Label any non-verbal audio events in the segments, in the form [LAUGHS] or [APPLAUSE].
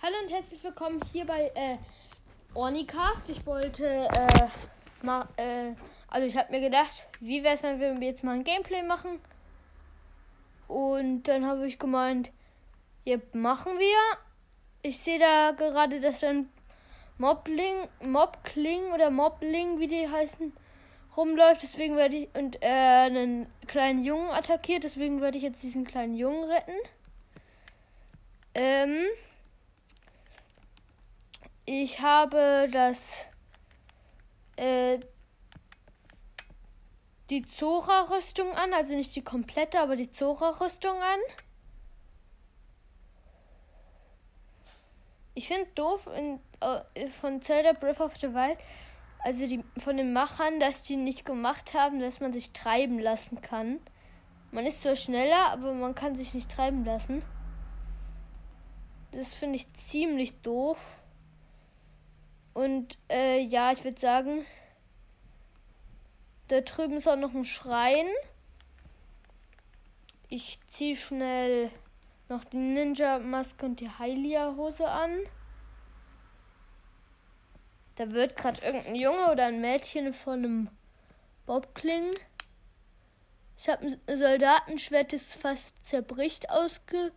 Hallo und herzlich willkommen hier bei äh, Ornicast. Ich wollte, äh, mal, äh, also ich habe mir gedacht, wie wäre es, wenn wir jetzt mal ein Gameplay machen? Und dann habe ich gemeint, ja, machen wir. Ich sehe da gerade, dass dann Mobling, Mobkling oder Mobling, wie die heißen, rumläuft. Deswegen werde ich und äh, einen kleinen Jungen attackiert. Deswegen werde ich jetzt diesen kleinen Jungen retten. Ähm, ich habe das äh, die Zora-Rüstung an, also nicht die komplette, aber die Zora-Rüstung an. Ich finde doof in, äh, von Zelda Breath of the Wild, also die von den Machern, dass die nicht gemacht haben, dass man sich treiben lassen kann. Man ist zwar schneller, aber man kann sich nicht treiben lassen. Das finde ich ziemlich doof. Und äh, ja, ich würde sagen, da drüben ist auch noch ein Schrein. Ich ziehe schnell noch die Ninja-Maske und die Hylia-Hose an. Da wird gerade irgendein Junge oder ein Mädchen von einem Bobkling. Ich habe ein Soldatenschwert, das fast zerbricht, ausgerüstet.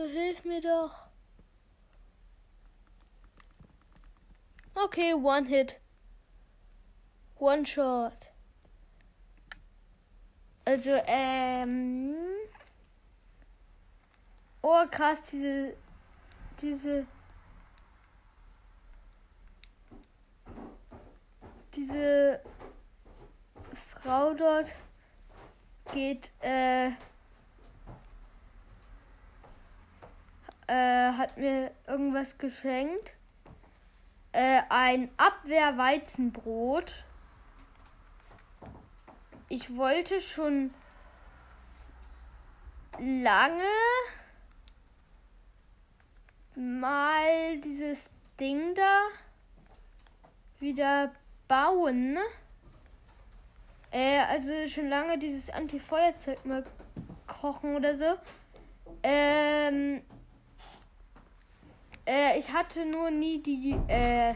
So hilf mir doch. Okay, one hit. One shot. Also, ähm. Oh, krass, diese. Diese. Diese Frau dort geht, äh. Äh hat mir irgendwas geschenkt. Äh, ein Abwehrweizenbrot ich wollte schon lange mal dieses Ding da wieder bauen. Äh, also schon lange dieses Anti-Feuerzeug mal kochen oder so. Ähm, äh, ich hatte nur nie die, äh,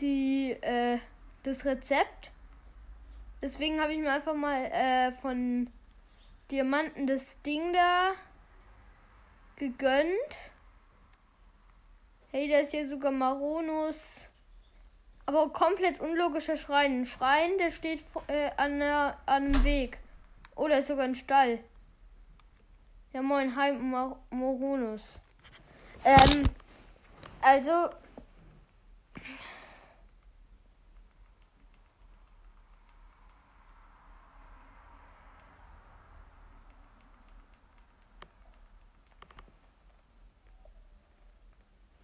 die, äh, das Rezept. Deswegen habe ich mir einfach mal äh, von Diamanten das Ding da gegönnt. Hey, da ist hier sogar Maronus. Aber komplett unlogischer Schrein. Ein Schrein, der steht äh, an, der, an einem Weg. Oh, da ist sogar ein Stall. Ja, moin, hi, Moronus. Ähm, also,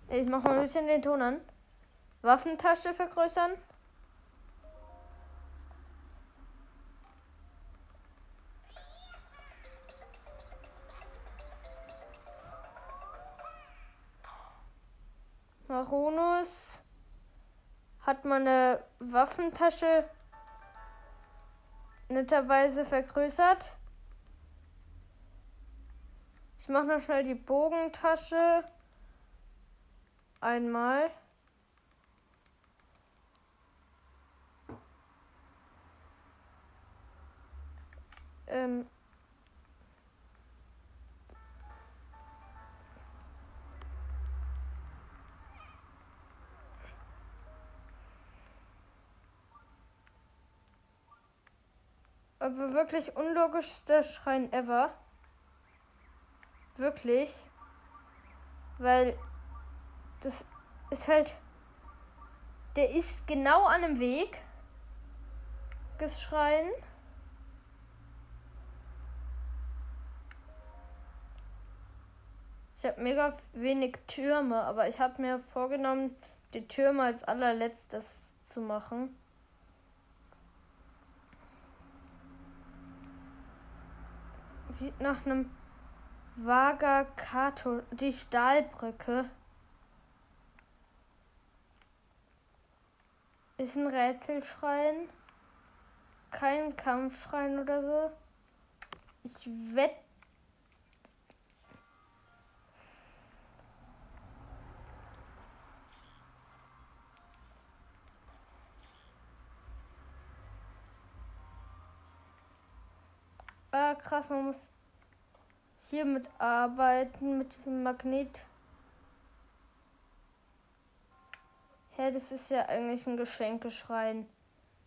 Ich mache mal ein bisschen den Ton an. Waffentasche vergrößern. Maronus hat meine Waffentasche netterweise vergrößert. Ich mache noch schnell die Bogentasche einmal. Ähm, aber wirklich unlogischster Schrein ever. Wirklich. Weil das ist halt. Der ist genau an einem Weg. Geschreien. Ich habe mega wenig Türme, aber ich habe mir vorgenommen, die Türme als allerletztes zu machen. Sieht nach einem Vagakato, die Stahlbrücke. ist ein Rätselschrein. Kein Kampfschrein oder so. Ich wette. Ah, krass, man muss hier mitarbeiten mit diesem Magnet. Hä, das ist ja eigentlich ein Geschenkeschrein.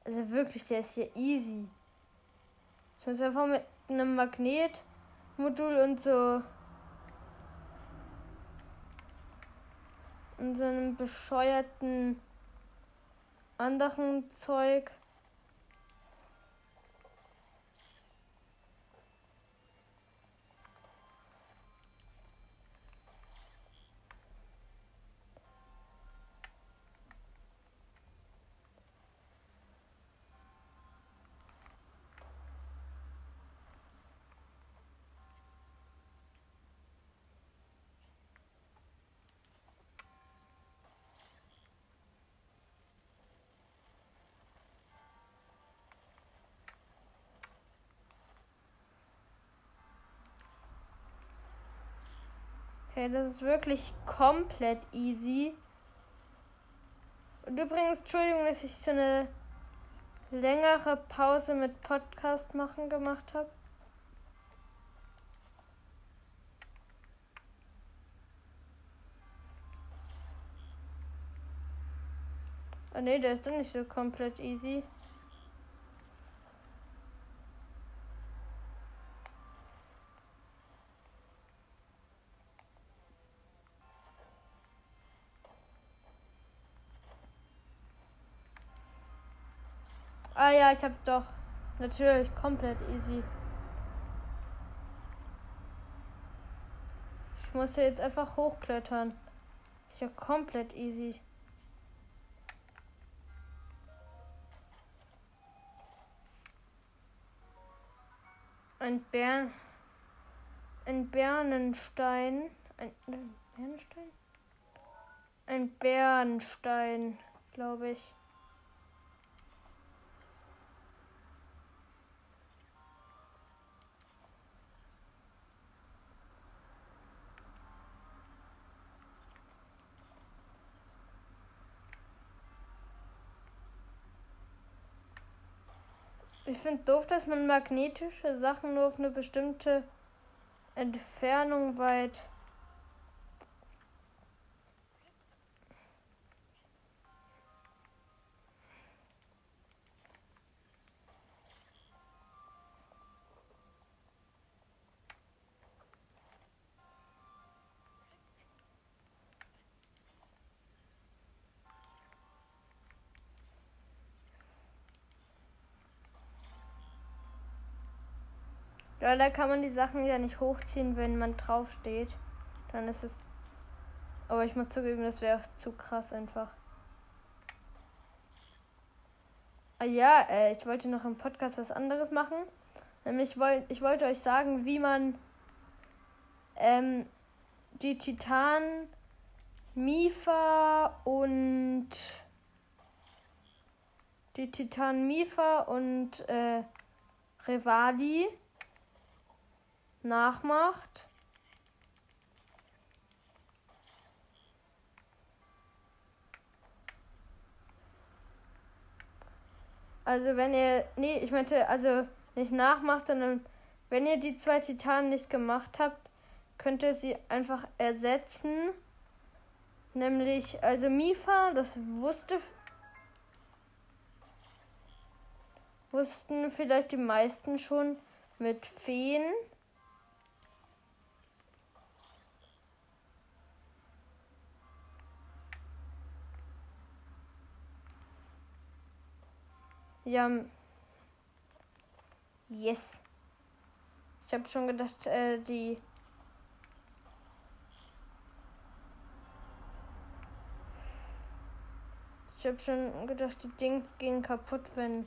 Also wirklich, der ist hier easy. Ich muss einfach mit einem Magnetmodul und so und so einem bescheuerten anderen Zeug Okay, das ist wirklich komplett easy. Und übrigens, Entschuldigung, dass ich so eine längere Pause mit Podcast machen gemacht habe. Ah ne, der ist doch nicht so komplett easy. Ah ja, ich hab doch. Natürlich, komplett easy. Ich muss jetzt einfach hochklettern. Ist ja komplett easy. Ein Bär. Ein Bernenstein. Ein, ein Bernstein? Ein Bernstein, glaube ich. Ich finde doof, dass man magnetische Sachen nur auf eine bestimmte Entfernung weit. Da kann man die Sachen ja nicht hochziehen, wenn man drauf steht. Dann ist es. Aber ich muss zugeben, das wäre zu krass einfach. Ah ja, äh, ich wollte noch im Podcast was anderes machen. Nämlich wollt, ich wollte euch sagen, wie man ähm, die Titan, Mifa und die Titan Mifa und äh, Revali nachmacht. Also wenn ihr, nee, ich meinte, also nicht nachmacht, sondern wenn ihr die zwei Titanen nicht gemacht habt, könnt ihr sie einfach ersetzen. Nämlich, also Mifa, das wusste, wussten vielleicht die meisten schon mit Feen. Ja. Yes. Ich habe schon gedacht, äh, die. Ich habe schon gedacht, die Dings gehen kaputt, wenn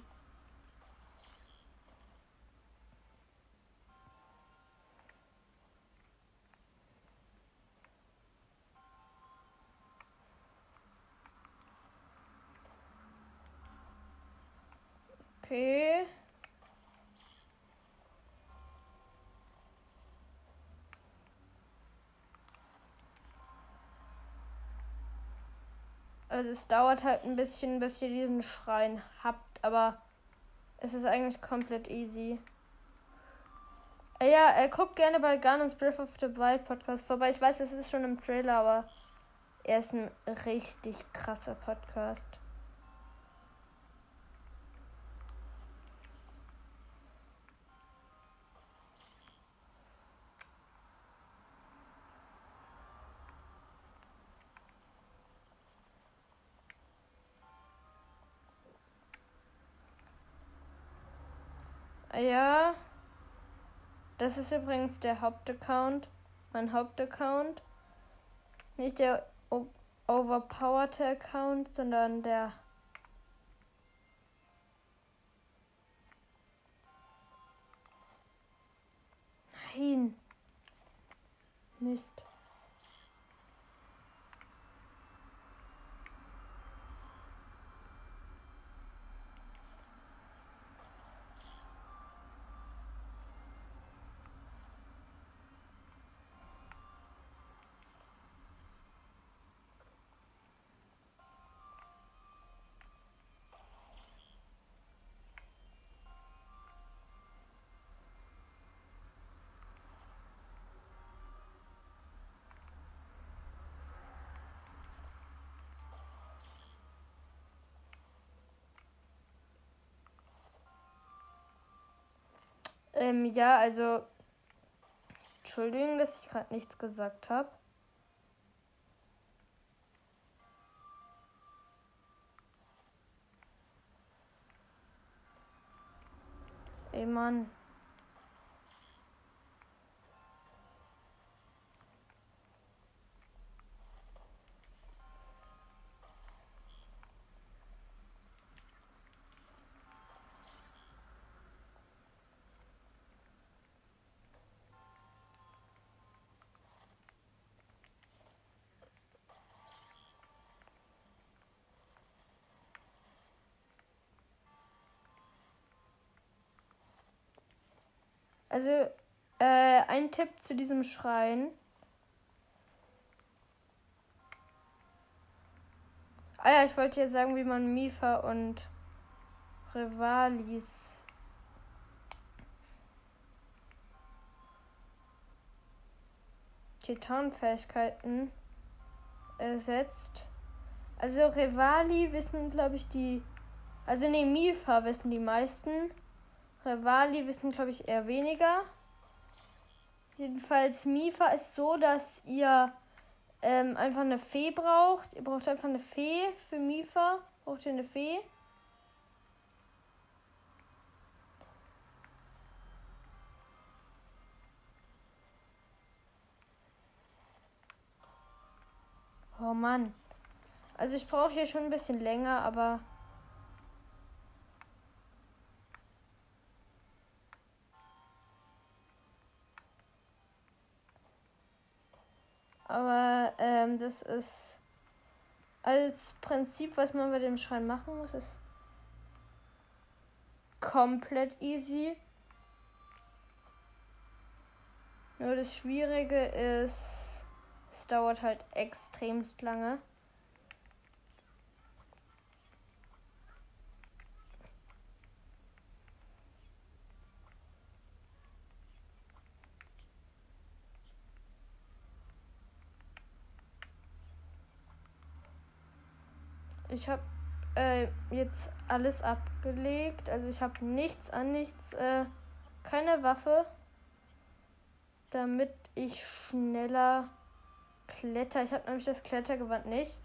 Also es dauert halt ein bisschen, bis ihr diesen Schrein habt, aber es ist eigentlich komplett easy. Ja, äh, guckt gerne bei Gunn's Breath of the Wild Podcast vorbei. Ich weiß, es ist schon im Trailer, aber er ist ein richtig krasser Podcast. Ja. Das ist übrigens der Hauptaccount. Mein Hauptaccount. Nicht der overpowerte Account, sondern der. Nein. Mist. Ähm, ja, also. Entschuldigung, dass ich gerade nichts gesagt habe. Ey, Mann. Also, äh, ein Tipp zu diesem Schrein. Ah ja, ich wollte ja sagen, wie man Mifa und Rivalis Titan-Fähigkeiten ersetzt. Also Rivali wissen, glaube ich, die. Also ne, Mifa wissen die meisten. Rivali wissen, glaube ich, eher weniger. Jedenfalls, Mifa ist so, dass ihr ähm, einfach eine Fee braucht. Ihr braucht einfach eine Fee für Mifa. Braucht ihr eine Fee? Oh Mann. Also ich brauche hier schon ein bisschen länger, aber Aber ähm, das ist als Prinzip, was man bei dem Schrein machen muss, ist komplett easy. Nur das Schwierige ist, es dauert halt extremst lange. Ich habe äh, jetzt alles abgelegt. Also ich habe nichts an nichts, äh, keine Waffe, damit ich schneller kletter. Ich habe nämlich das Klettergewand nicht.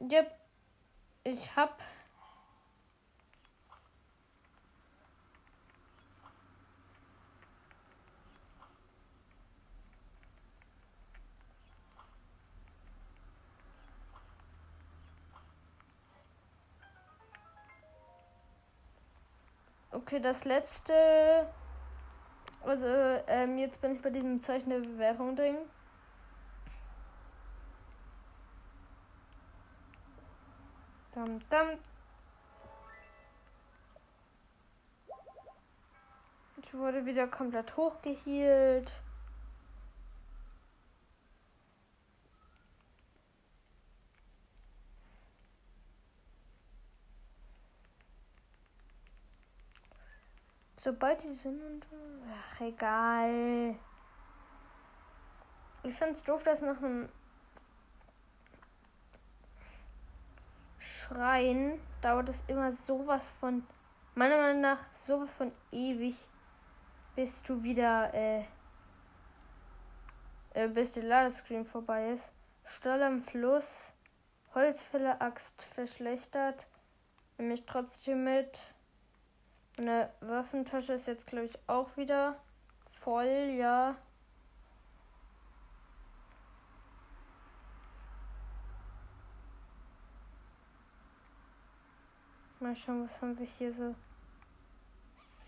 Yep. Ich habe Okay, das letzte. Also, ähm, jetzt bin ich bei diesem Zeichen der Bewerbung ding. Dam, dam. Ich wurde wieder komplett hochgehielt. Sobald die sind. Ach, egal. Ich finde es doof, dass nach einem Schreien dauert es immer sowas von. Meiner Meinung nach sowas von ewig, bis du wieder. Äh, äh, bis der Ladescreen vorbei ist. Stall am Fluss. Holzfäller Axt verschlechtert. Nehme ich trotzdem mit. Meine Waffentasche ist jetzt, glaube ich, auch wieder voll, ja. Mal schauen, was haben wir hier so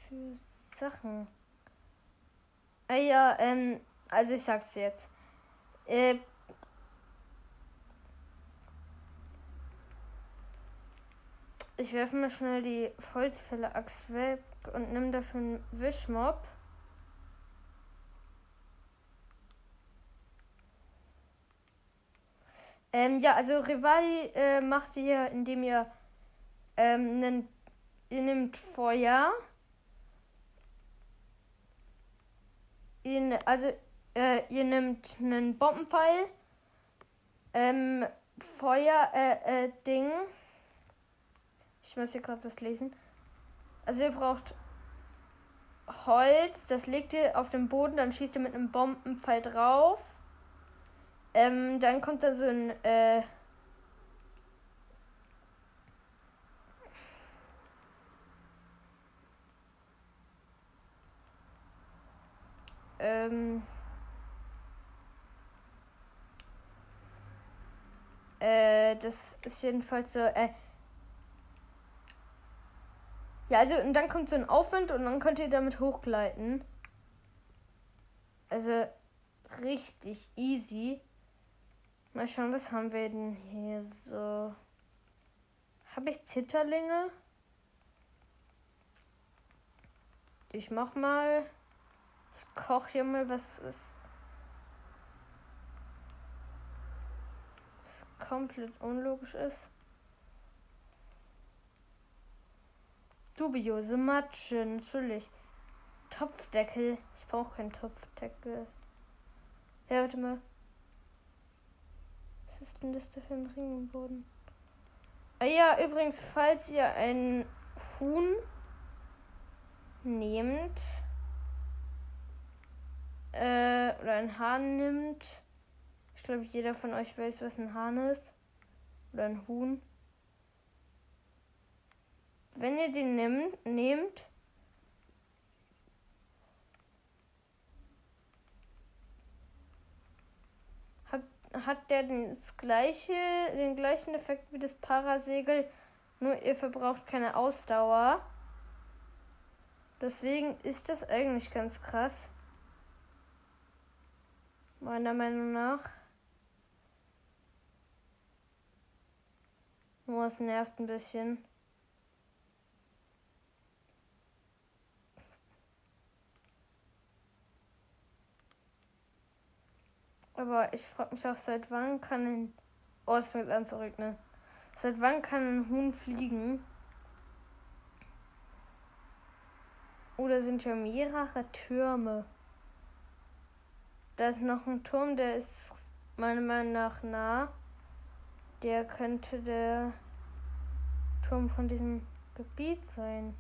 für Sachen. Ah ja, ähm, also ich sag's jetzt. Äh, Ich werfe mir schnell die Holzfäller-Axt weg und nimm dafür einen Wischmob. Ähm, ja, also Rivali äh, macht ihr, indem ihr ähm, einen, ihr nehmt Feuer. Ihr, also äh, ihr nehmt einen Bombenpfeil. Ähm, Feuer, äh, äh, Ding. Ich muss hier gerade was lesen. Also ihr braucht Holz, das legt ihr auf den Boden, dann schießt ihr mit einem Bombenpfeil drauf. Ähm, dann kommt da so ein äh, ähm, äh, das ist jedenfalls so, äh, ja, also und dann kommt so ein Aufwind und dann könnt ihr damit hochgleiten. Also richtig easy. Mal schauen, was haben wir denn hier so? Habe ich Zitterlinge? Ich mach mal. Ich koche hier mal was ist. Was komplett unlogisch ist. Dubiose Matsche, natürlich. Topfdeckel. Ich brauche keinen Topfdeckel. Ja, warte mal. Was ist denn das da für ein Ring im Boden? Ah ja, übrigens, falls ihr ein Huhn nehmt äh, oder ein Hahn nimmt, ich glaube, jeder von euch weiß, was ein Hahn ist. Oder ein Huhn. Wenn ihr den nimmt, nehmt, hat, hat der das gleiche, den gleichen Effekt wie das Parasegel, nur ihr verbraucht keine Ausdauer. Deswegen ist das eigentlich ganz krass. Meiner Meinung nach. Nur es nervt ein bisschen. Aber ich frage mich auch, seit wann kann ein. Oh, es fängt an zu regnen. Seit wann kann ein Huhn fliegen? Oder sind ja mehrere Türme? Da ist noch ein Turm, der ist meiner Meinung nach nah. Der könnte der Turm von diesem Gebiet sein.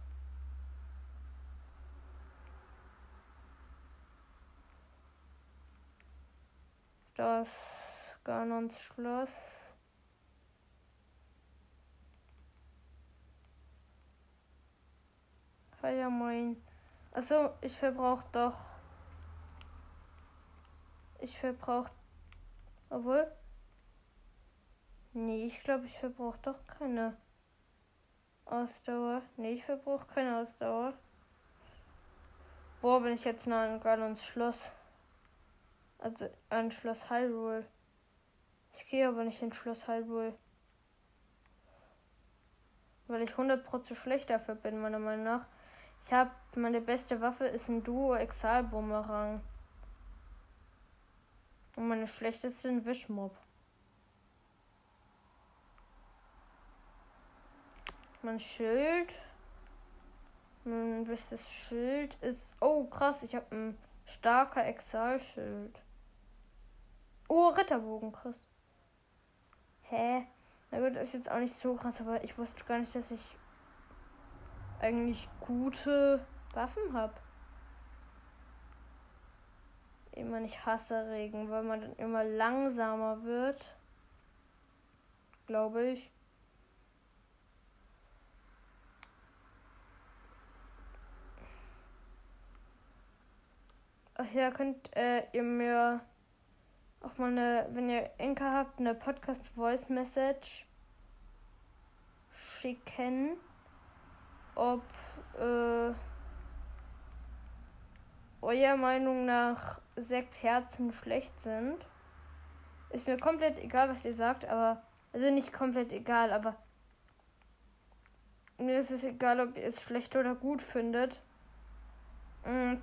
Das Ganons Schloss. Ja, moin. Also, ich verbrauche doch. Ich verbrauche. Obwohl. Nee, ich glaube, ich verbrauche doch keine Ausdauer. Nee, ich verbrauche keine Ausdauer. Boah, bin ich jetzt nah an Ganons Schloss. Also ein Schloss Hyrule. Ich gehe aber nicht in Schloss Hyrule. Weil ich 100% zu schlecht dafür bin, meiner Meinung nach. Ich habe meine beste Waffe ist ein Duo Exal Bumerang. Und meine schlechteste ein Wischmob. Mein Schild. Mein bestes Schild ist. Oh, krass, ich habe ein starker Exal-Schild. Oh, Ritterbogen, krass. Hä? Na gut, das ist jetzt auch nicht so krass, aber ich wusste gar nicht, dass ich eigentlich gute Waffen habe. Immer nicht hasse Regen, weil man dann immer langsamer wird. Glaube ich. Ach ja, könnt äh, ihr mir auch mal eine, wenn ihr Enker habt, eine Podcast Voice Message schicken ob äh, eurer Meinung nach sechs Herzen schlecht sind. Ist mir komplett egal, was ihr sagt, aber. Also nicht komplett egal, aber. Mir ist es egal, ob ihr es schlecht oder gut findet. Mhm.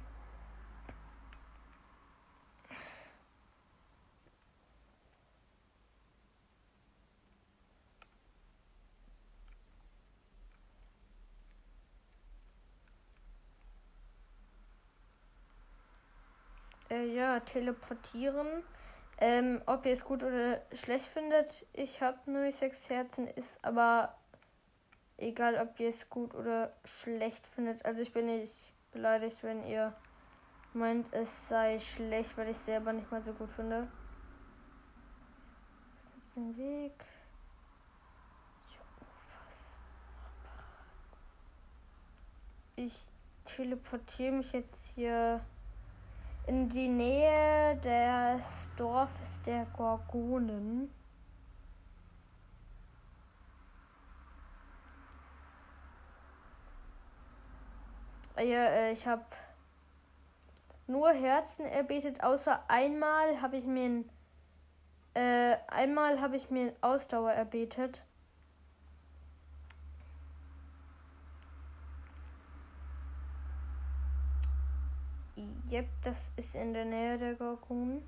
Ja, teleportieren. Ähm, ob ihr es gut oder schlecht findet, ich habe nur sechs Herzen, ist aber egal, ob ihr es gut oder schlecht findet. Also ich bin nicht beleidigt, wenn ihr meint, es sei schlecht, weil ich es selber nicht mal so gut finde. Den Weg. Ich teleportiere mich jetzt hier in die Nähe des Dorfes der Gorgonen. Ja, äh, ich habe nur Herzen erbetet, außer einmal habe ich mir ein, äh, einmal habe ich mir Ausdauer erbetet. Yep, das ist in der Nähe der Gorgon.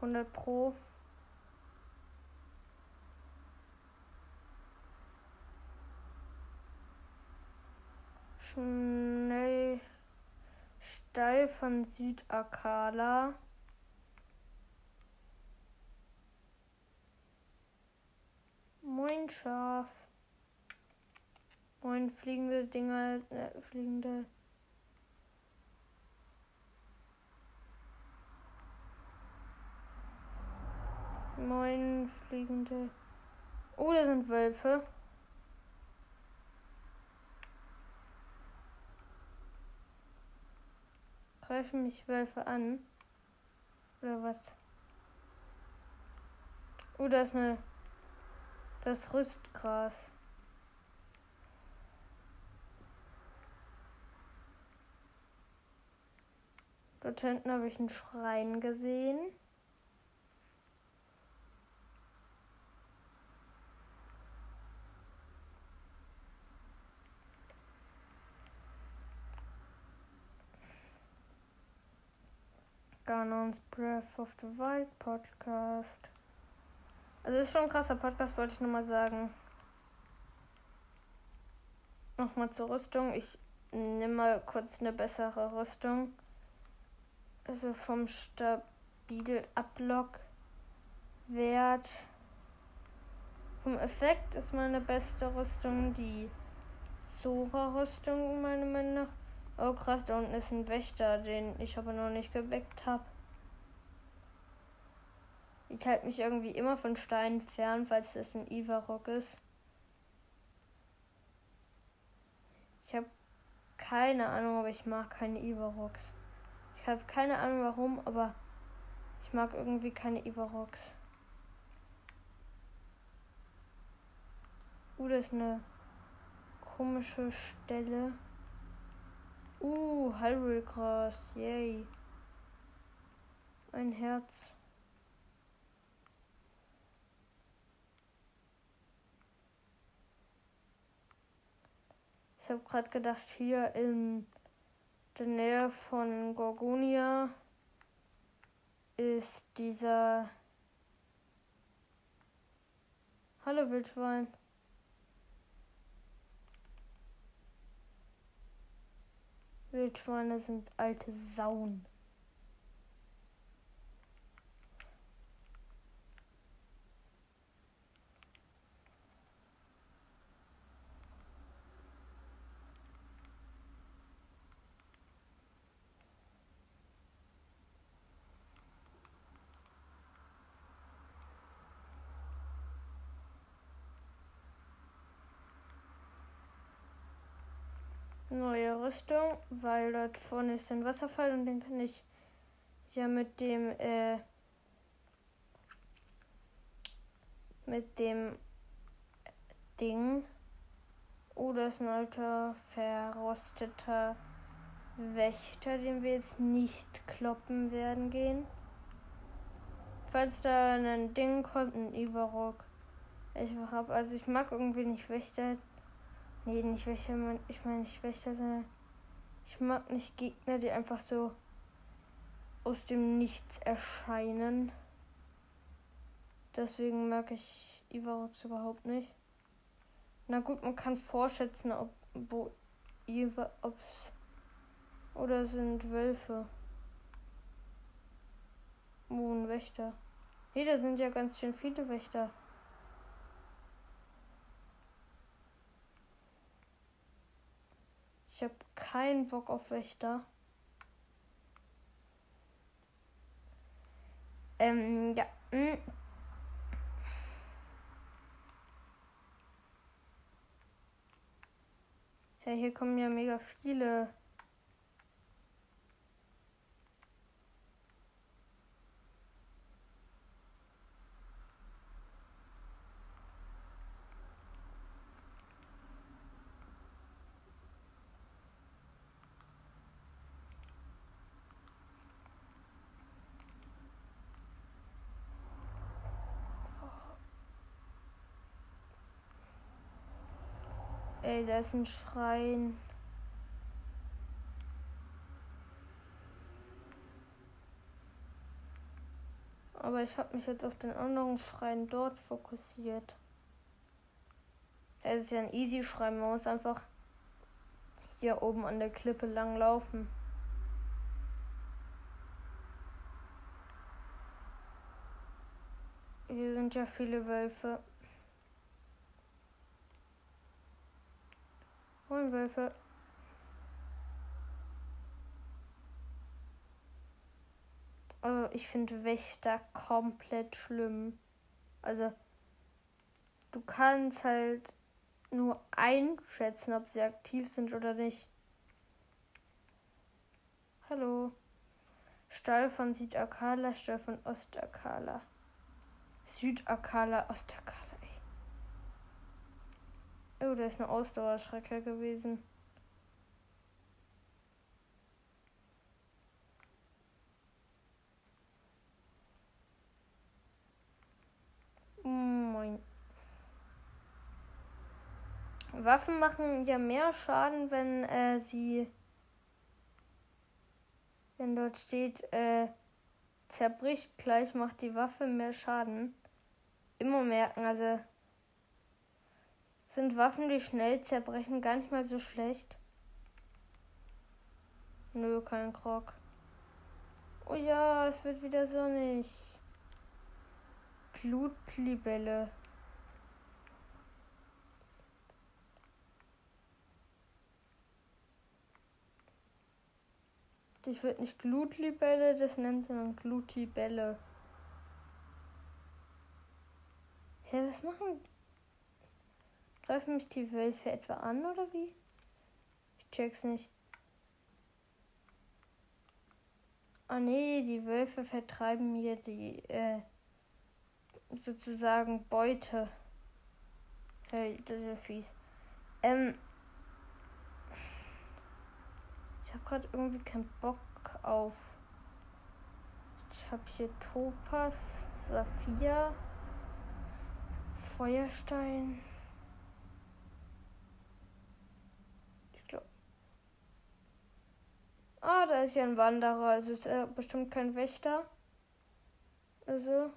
100 Pro. Schnell steil von Südakala. Moin Schaf. Moin fliegende Dinger, äh, fliegende Moin, fliegende. Oh, da sind Wölfe. Greifen mich Wölfe an? Oder was? Oh, da ist eine. Das Rüstgras. Dort hinten habe ich einen Schrein gesehen. Ganons Breath of the Wild Podcast. Also ist schon ein krasser Podcast, wollte ich nur mal sagen. Nochmal zur Rüstung. Ich nehme mal kurz eine bessere Rüstung. Also vom stabil Ablock Wert. Vom Effekt ist meine beste Rüstung die Zora-Rüstung, meiner Meinung nach. Oh krass, da unten ist ein Wächter, den ich aber noch nicht geweckt habe. Ich halte mich irgendwie immer von Steinen fern, falls das ein Ivarok ist. Ich habe keine Ahnung, aber ich mag keine Ivaroks. Ich habe keine Ahnung warum, aber ich mag irgendwie keine Ivaroks. Uh, das ist eine komische Stelle. Uh, Hyrule-Gras. Yay. Ein Herz. Ich habe gerade gedacht, hier in der Nähe von Gorgonia ist dieser. Hallo Wildschwein. Wildschweine sind alte Sauen. Neue Rüstung, weil dort vorne ist ein Wasserfall und den kann ich ja mit dem äh, mit dem Ding. Oh, ist ein alter verrosteter Wächter, den wir jetzt nicht kloppen werden gehen. Falls da ein Ding kommt, ein Ivarok. Ich hab, also ich mag irgendwie nicht Wächter. Nee, nicht Wächter, ich meine nicht Wächter, sondern ich mag nicht Gegner, die einfach so aus dem Nichts erscheinen. Deswegen mag ich Ivarox überhaupt nicht. Na gut, man kann vorschätzen, ob wo ob's oder sind Wölfe. Oh, ein Wächter. Nee, da sind ja ganz schön viele Wächter. Ich habe keinen Bock auf Wächter. Ähm, ja. Hm. Ja, hier kommen ja mega viele Ey, da ist ein Schrein. Aber ich habe mich jetzt auf den anderen Schrein dort fokussiert. Es ist ja ein easy Schrein, man muss einfach hier oben an der Klippe lang laufen. Hier sind ja viele Wölfe. Wölfe. Also ich finde Wächter komplett schlimm. Also du kannst halt nur einschätzen, ob sie aktiv sind oder nicht. Hallo. Stall von Südakala, Stall von Ostakala. Südakala, Ostakala. Oh, da ist eine Ausdauerschrecker gewesen. Moin. Waffen machen ja mehr Schaden, wenn äh, sie, wenn dort steht, äh, zerbricht gleich, macht die Waffe mehr Schaden. Immer merken, also sind Waffen, die schnell zerbrechen, gar nicht mal so schlecht. Nö, kein Krog. Oh ja, es wird wieder sonnig. Glutlibelle. Ich würde nicht Glutlibelle, das nennt man Glutibelle. Hä, was machen Greifen mich die Wölfe etwa an oder wie? Ich check's nicht. Ah nee, die Wölfe vertreiben mir die äh, sozusagen Beute. Hey, das ist ja fies. Ähm, ich habe gerade irgendwie keinen Bock auf. Ich habe hier Topas, Saphir, Feuerstein. Er ist ja ein Wanderer, also ist er bestimmt kein Wächter. Also.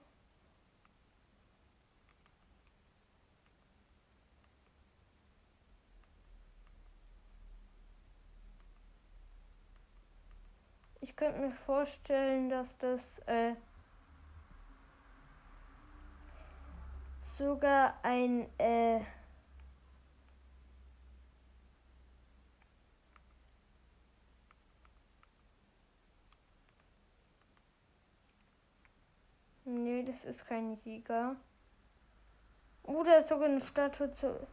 Ich könnte mir vorstellen, dass das äh, sogar ein äh, Nee, das ist kein Jäger. Oh, ist sogar eine Statue zu.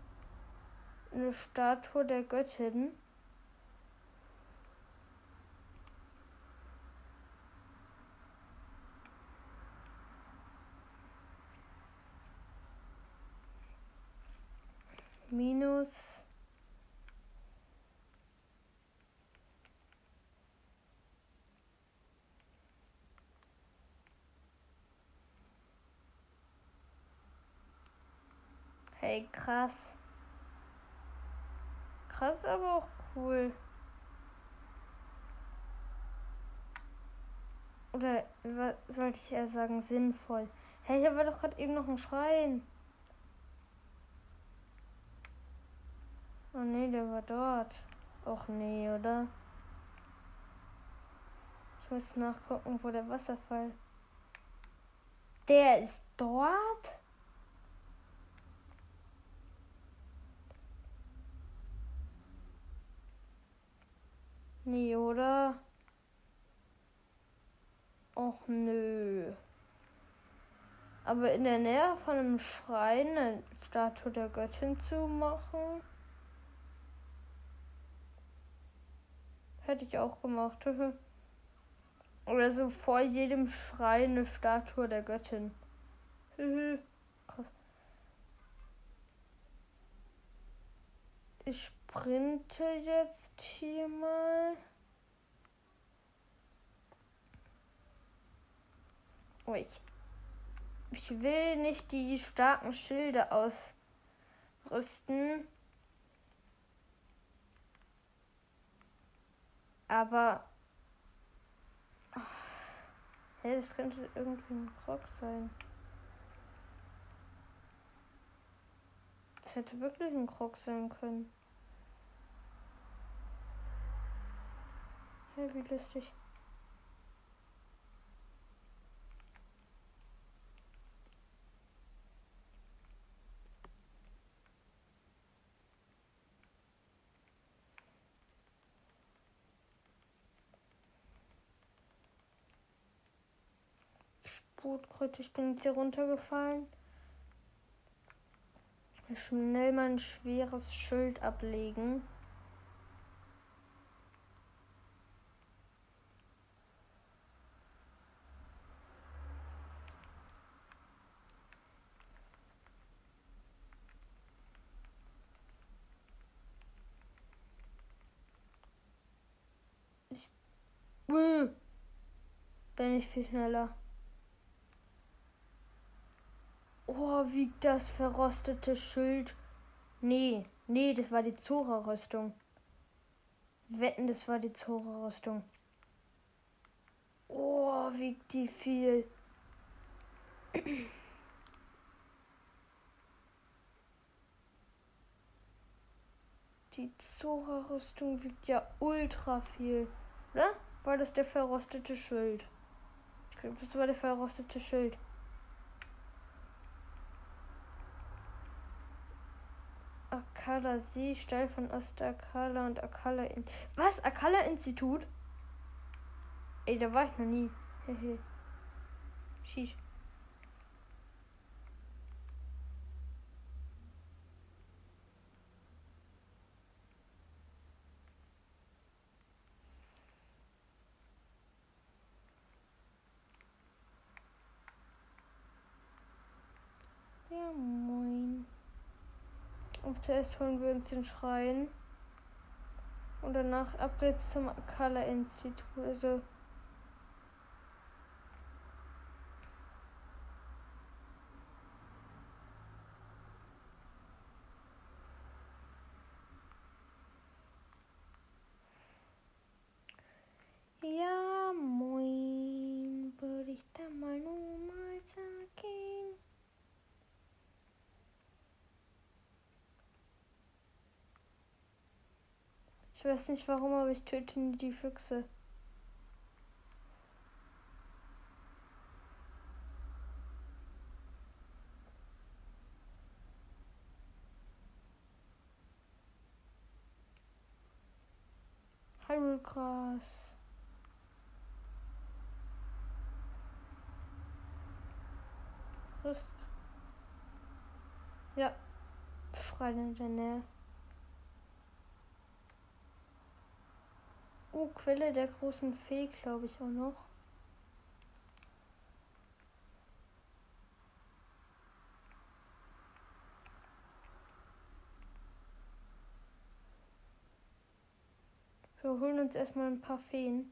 Eine Statue der Göttin. Minus Hey, krass. Krass, aber auch cool. Oder was sollte ich eher sagen, sinnvoll. Hey, hier war doch gerade eben noch ein Schrein. Oh nee, der war dort. Och nee, oder? Ich muss nachgucken, wo der Wasserfall. Der ist dort? Nee, oder? Och nö. Aber in der Nähe von einem Schrein eine Statue der Göttin zu machen, hätte ich auch gemacht. [LAUGHS] Oder so vor jedem Schrein eine Statue der Göttin. [LAUGHS] Krass. Ich sprinte jetzt hier mal. Oh, ich, ich will nicht die starken Schilde ausrüsten. Aber. Oh, hey, das könnte irgendwie ein Krog sein. Das hätte wirklich ein Krog sein können. Ja, wie lustig. Sputkröte, ich bin jetzt hier runtergefallen. Ich will schnell mein schweres Schild ablegen. Bin ich viel schneller. Oh, wie das verrostete Schild. Nee, nee, das war die Zora-Rüstung. Wetten, das war die Zora-Rüstung. Oh, wiegt die viel. [CLEARS THROAT] Die Zora-Rüstung wiegt ja ultra viel. War das der verrostete Schild? Das war der verrostete Schild. Akala See, Steil von Ostakala und Akala in. Was? Akala Institut? Ey, da war ich noch nie. Hehe. Shish. Ja, moin. Und zuerst holen wir uns den Schrein. Und danach ab geht's zum Akala Institut. Also. Weiß nicht warum, aber ich töte nie die Füchse. Hyrule-Gras. Rüst. Ja. Schreien in der Nähe. Oh, Quelle der großen Fee, glaube ich auch noch. Wir holen uns erstmal ein paar Feen.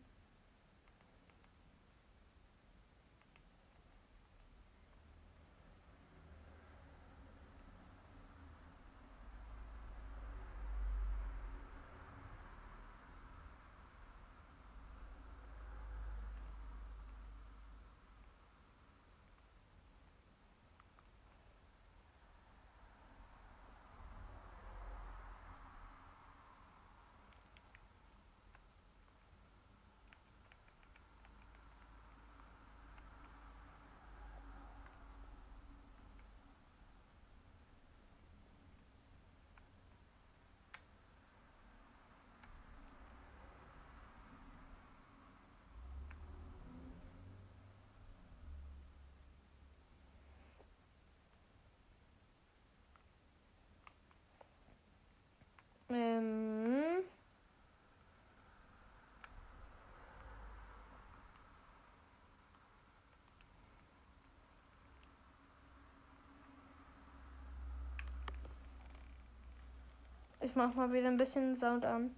Ich mach mal wieder ein bisschen Sound an.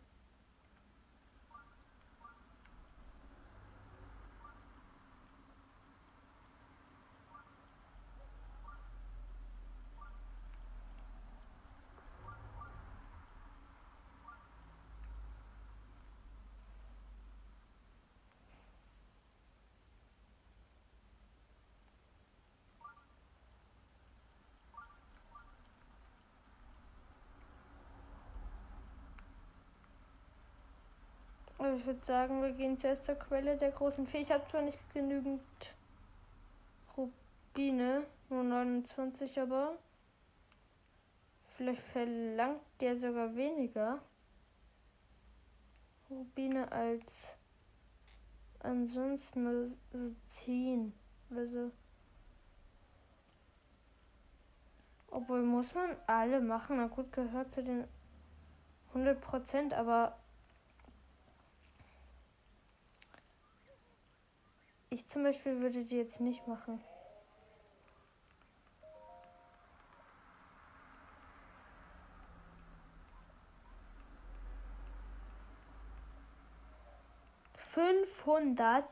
Ich würde sagen, wir gehen zuerst zur Quelle der großen Fee. Ich habe zwar nicht genügend Rubine, nur 29, aber vielleicht verlangt der sogar weniger Rubine als ansonsten nur so 10 oder so. Obwohl muss man alle machen. Na gut, gehört zu den 100 Prozent, aber Ich zum Beispiel würde die jetzt nicht machen. Fünfhundert.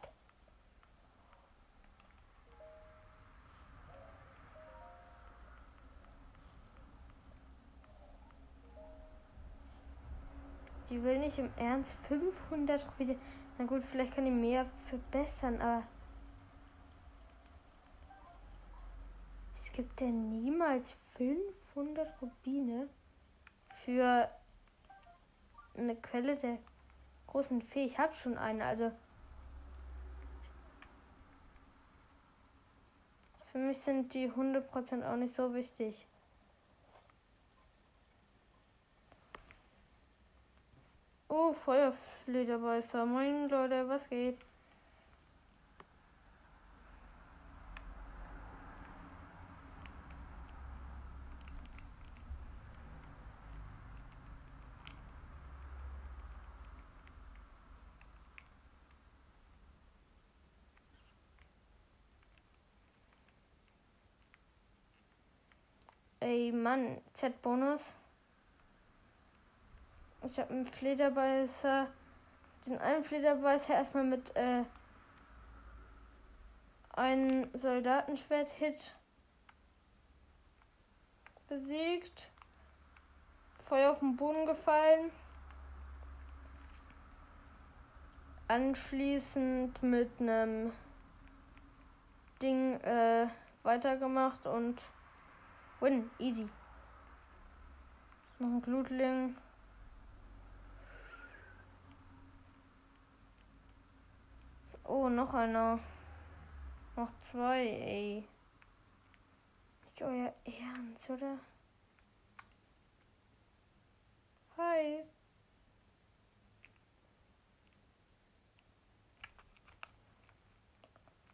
Die will nicht im Ernst 500 Rubine. Na gut, vielleicht kann die mehr verbessern, aber gibt denn niemals 500 Rubine für eine Quelle der großen Fee? Ich habe schon eine, also für mich sind die 100% auch nicht so wichtig. Oh, Feuerflederbeißer. Moin Leute, was geht? Ey, Mann, Z-Bonus. Ich habe einen Flederbeißer, den einen Flederbeißer erstmal mit äh, einem Soldatenschwert-Hit besiegt. Feuer auf den Boden gefallen. Anschließend mit einem Ding äh, weitergemacht und Win, easy. Noch ein Glutling. Oh, noch einer. Noch zwei, ey. Nicht euer Ernst, oder? Hi.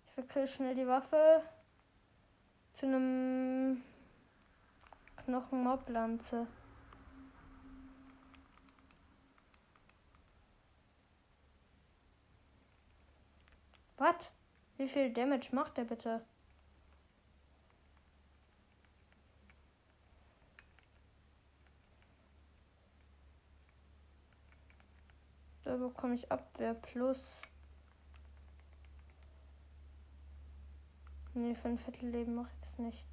Ich wechsle schnell die Waffe zu einem Knochenmoblanze. Was? Wie viel Damage macht der bitte? Da bekomme ich Abwehr plus. Nee, für ein Viertelleben mache ich das nicht.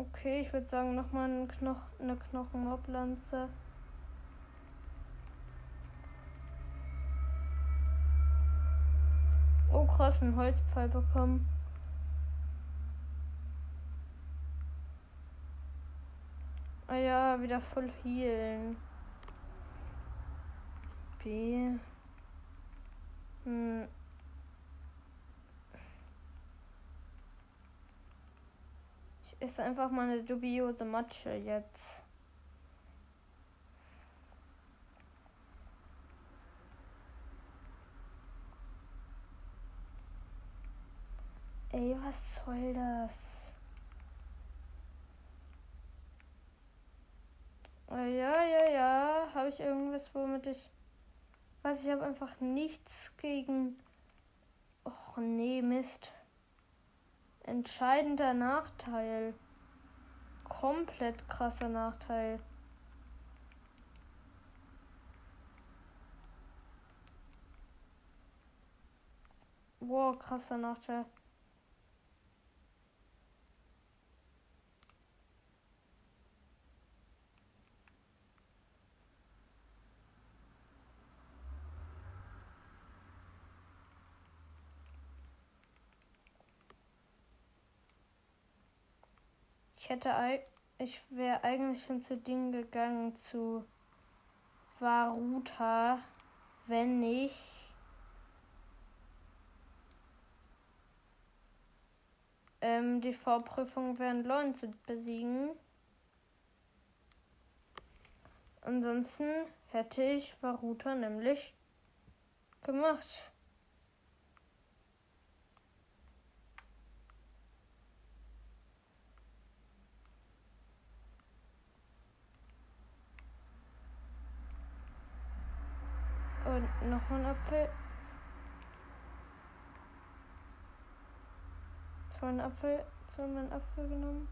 Okay, ich würde sagen, nochmal eine, Knoch eine Knochenmoblanze. Oh krass, ein Holzpfeil bekommen. Ah ja, wieder voll healen. B. Hm. Esse einfach mal eine dubiose Matsche jetzt. Ey, was soll das? Ja, ja, ja. Habe ich irgendwas, womit ich. Was ich habe einfach nichts gegen. Och nee, Mist. Entscheidender Nachteil. Komplett krasser Nachteil. Wow, krasser Nachteil. Hätte ich wäre eigentlich schon zu Ding gegangen zu Varuta, wenn ich ähm, die Vorprüfung während Leuen zu besiegen. Ansonsten hätte ich Varuta nämlich gemacht. Und noch ein Apfel. So ein Apfel. So einen Apfel genommen.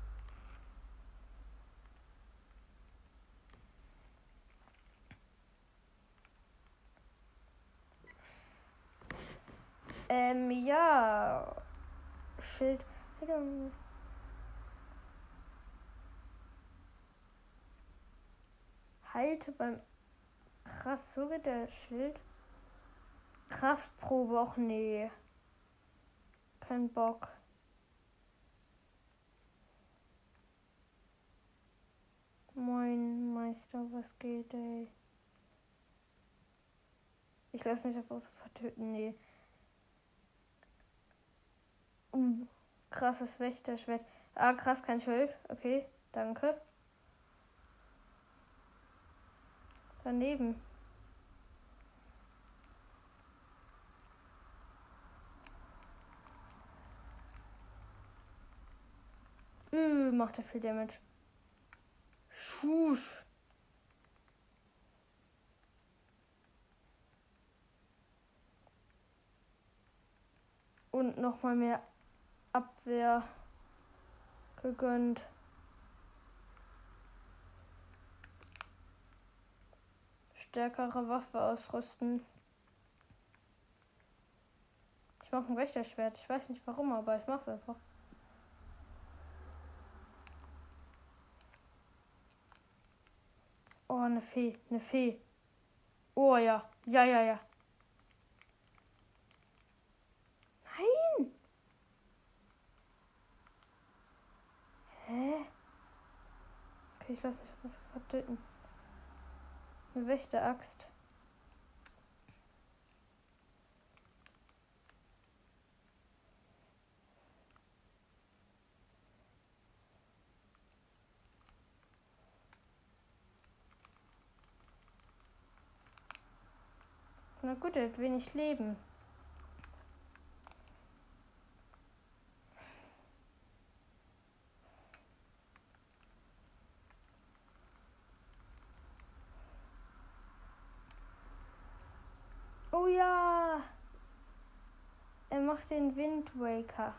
Ähm, ja. Schild. Halte beim Krass, so geht der Schild. Kraftprobe, auch nee. Kein Bock. Moin, Meister, was geht, ey? Ich lasse mich einfach so vertöten, nee. Uh, krasses Wächterschwert. Ah, krass, kein Schild. Okay, danke. Daneben. Üh, macht er viel Damage. Schusch. Und nochmal mehr Abwehr gegönnt. stärkere Waffe ausrüsten. Ich mache ein Wächterschwert. Ich weiß nicht warum, aber ich mache es einfach. Oh, eine Fee, eine Fee. Oh ja, ja, ja, ja. Nein! Hä? Okay, ich lasse mich was vertöten. Eine Wächteraxt. Na gut, er hat wenig Leben. Ja. Er macht den Wind Waker.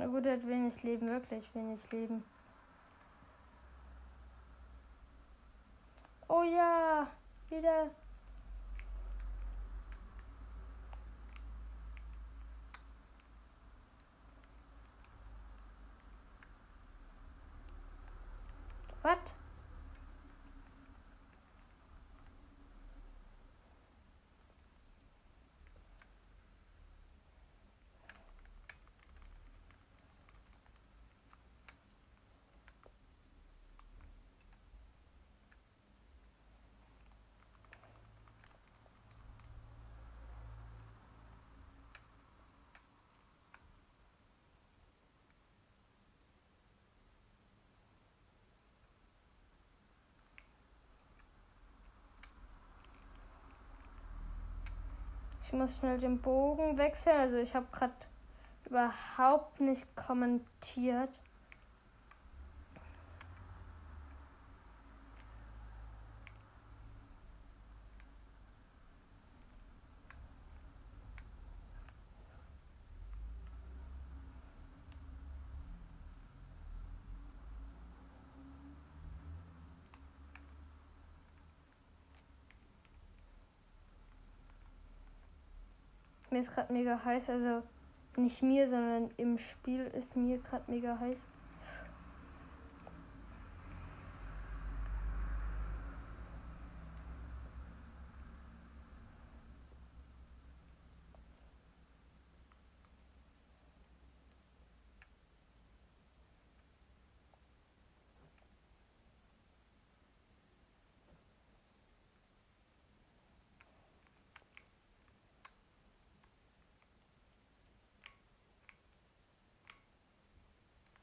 Na gut, er hat wenig Leben, wirklich wenig Leben. Oh ja, wieder. Was? Ich muss schnell den Bogen wechseln. Also ich habe gerade überhaupt nicht kommentiert. Mir ist gerade mega heiß, also nicht mir, sondern im Spiel ist mir gerade mega heiß.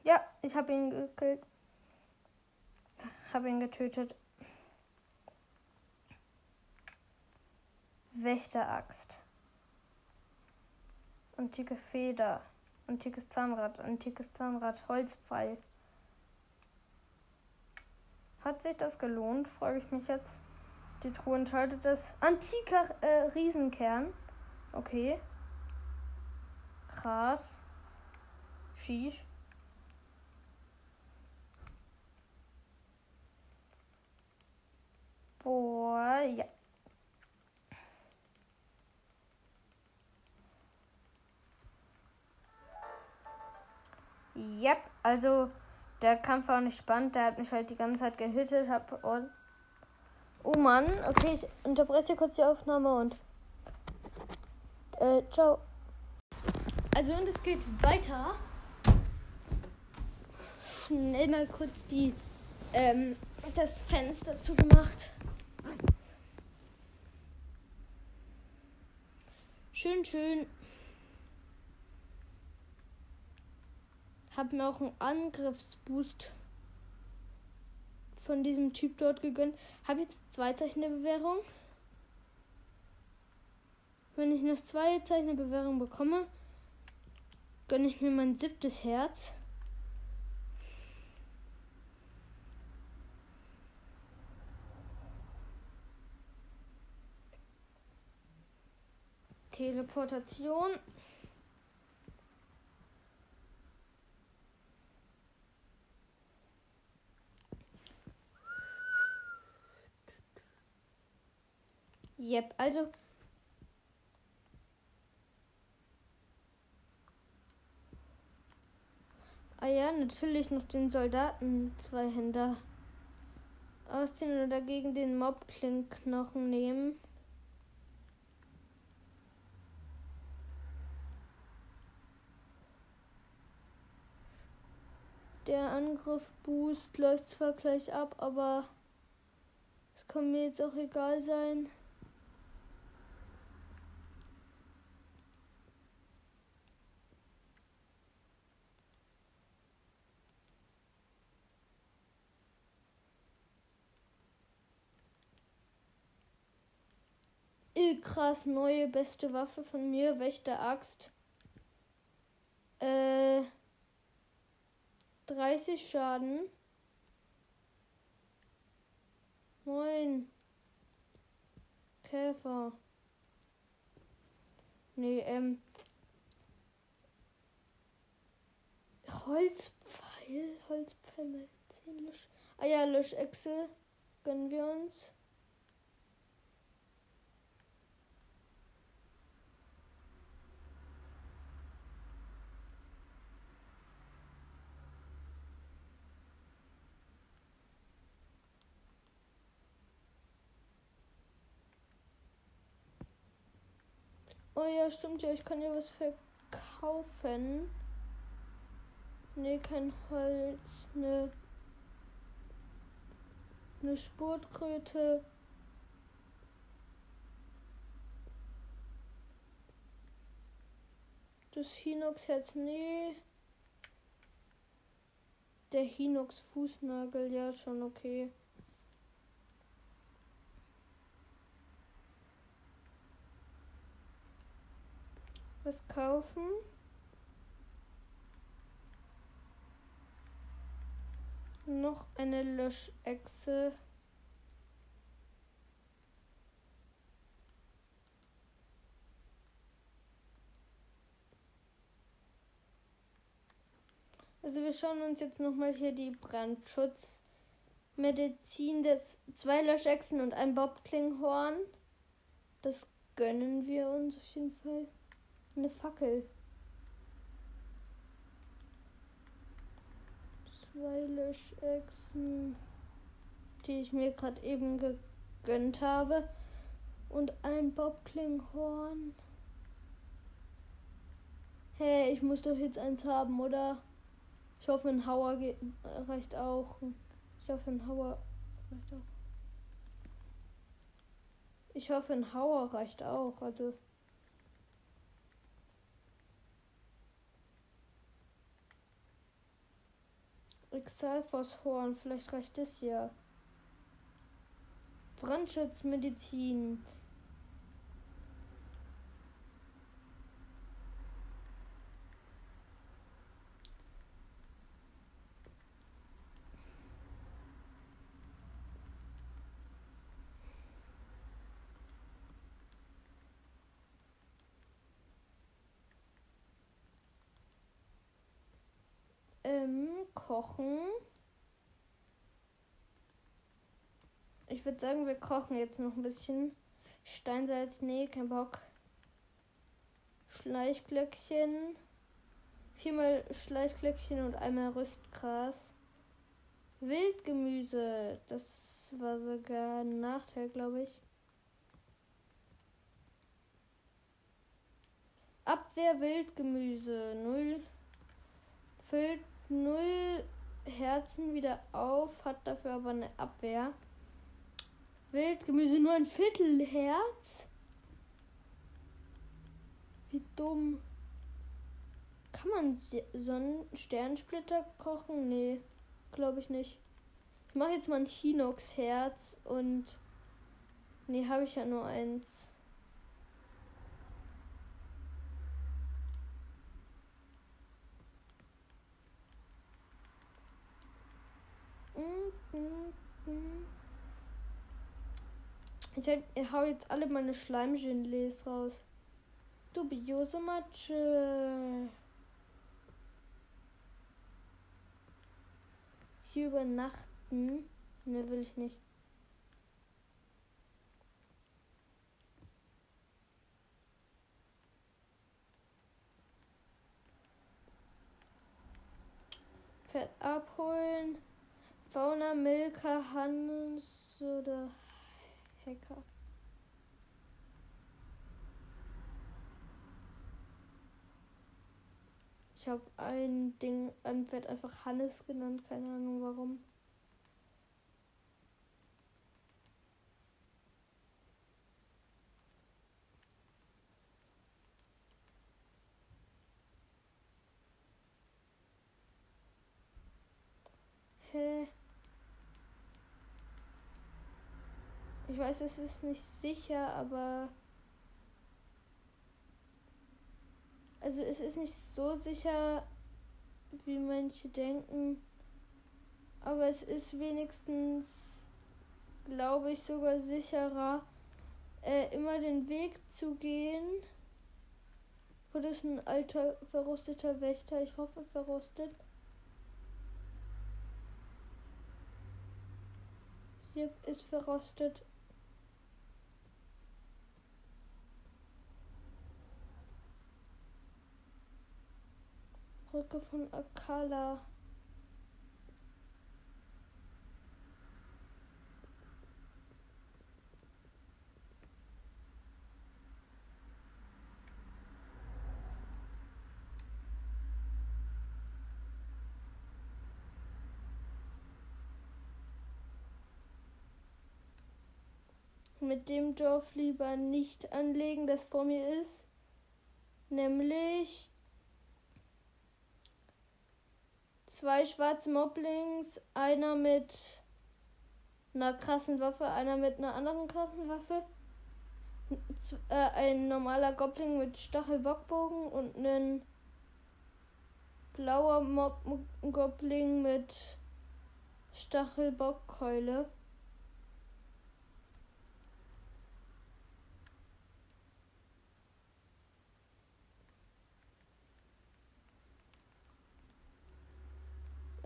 Ja, ich habe ihn gekillt. Habe ihn getötet. Wächteraxt. Antike Feder. Antikes Zahnrad. Antikes Zahnrad. Holzpfeil. Hat sich das gelohnt, frage ich mich jetzt. Die Truhe entscheidet es. Antiker äh, Riesenkern. Okay. Krass. Shish. Boah, ja. Yep, also der Kampf war nicht spannend, der hat mich halt die ganze Zeit gehittet. Hab und oh Mann, okay, ich unterbreche kurz die Aufnahme und äh, ciao. Also und es geht weiter. Schnell mal kurz die ähm, das Fenster zugemacht. Schön, schön. Hab mir auch einen Angriffsboost von diesem Typ dort gegönnt. Habe jetzt zwei Zeichen der Bewährung. Wenn ich noch zwei Zeichen der Bewährung bekomme, gönne ich mir mein siebtes Herz. Teleportation. Yep, also. Ah ja, natürlich noch den Soldaten zwei Hände ausziehen oder dagegen den Mob-Klinkknochen nehmen. Der Angriff Boost läuft zwar gleich ab, aber es kann mir jetzt auch egal sein. krass, neue beste Waffe von mir, Wächter Axt. Äh, 30 Schaden. 9. Käfer. Nee, ähm. Holzpfeil, Holzpfeil, 10 Lösch. Ah ja, Löschechse gönnen wir uns. Oh ja, stimmt ja, ich kann ja was verkaufen. Ne, kein Holz, ne. Eine Spurtkröte. Das Hinox-Herz, nee. Der Hinox-Fußnagel, ja, schon okay. Was kaufen. Noch eine Löschechse. Also wir schauen uns jetzt nochmal hier die Brandschutzmedizin des zwei Löschechsen und ein Bobklinghorn. Das gönnen wir uns auf jeden Fall eine Fackel. Zwei Löschechsen, die ich mir gerade eben gegönnt habe. Und ein Bobklinghorn. Hey, ich muss doch jetzt eins haben, oder? Ich hoffe, ein Hauer geht, reicht auch. Ich hoffe, ein Hauer reicht auch. Ich hoffe, ein Hauer reicht auch. Also. Exalphos-Horn, vielleicht reicht das ja. Brandschutzmedizin. Ähm, kochen. Ich würde sagen, wir kochen jetzt noch ein bisschen. Steinsalz, nee, kein Bock. Schleichglöckchen. Viermal Schleichglöckchen und einmal Rüstgras. Wildgemüse. Das war sogar ein Nachteil, glaube ich. Abwehr Wildgemüse. Null. Füllt null Herzen wieder auf, hat dafür aber eine Abwehr. Wildgemüse nur ein Viertel Herz? Wie dumm. Kann man so einen Sternsplitter kochen? Nee, glaube ich nicht. Ich mache jetzt mal ein Hinox-Herz und. Nee, habe ich ja nur eins. Ich, hab, ich hau jetzt alle meine Schleimgelees raus. Dubiose Matsche. Hier übernachten? Ne, will ich nicht. Pferd abholen. Fauna, Milka, Hans oder Hacker. Ich habe ein Ding, ein Pferd einfach Hannes genannt, keine Ahnung warum. Hä? Weiß, es ist nicht sicher, aber Also es ist nicht so sicher, wie manche denken. Aber es ist wenigstens, glaube ich, sogar sicherer, äh, immer den Weg zu gehen. Wo das ein alter, verrosteter Wächter, ich hoffe verrostet. Hier ist verrostet. Brücke von Akala. mit dem Dorf lieber nicht anlegen, das vor mir ist. Nämlich zwei schwarze Moblings, einer mit einer krassen Waffe, einer mit einer anderen krassen Waffe. Äh, ein normaler Goblin mit Stachelbockbogen und ein blauer Mob Goblin mit Stachelbockkeule.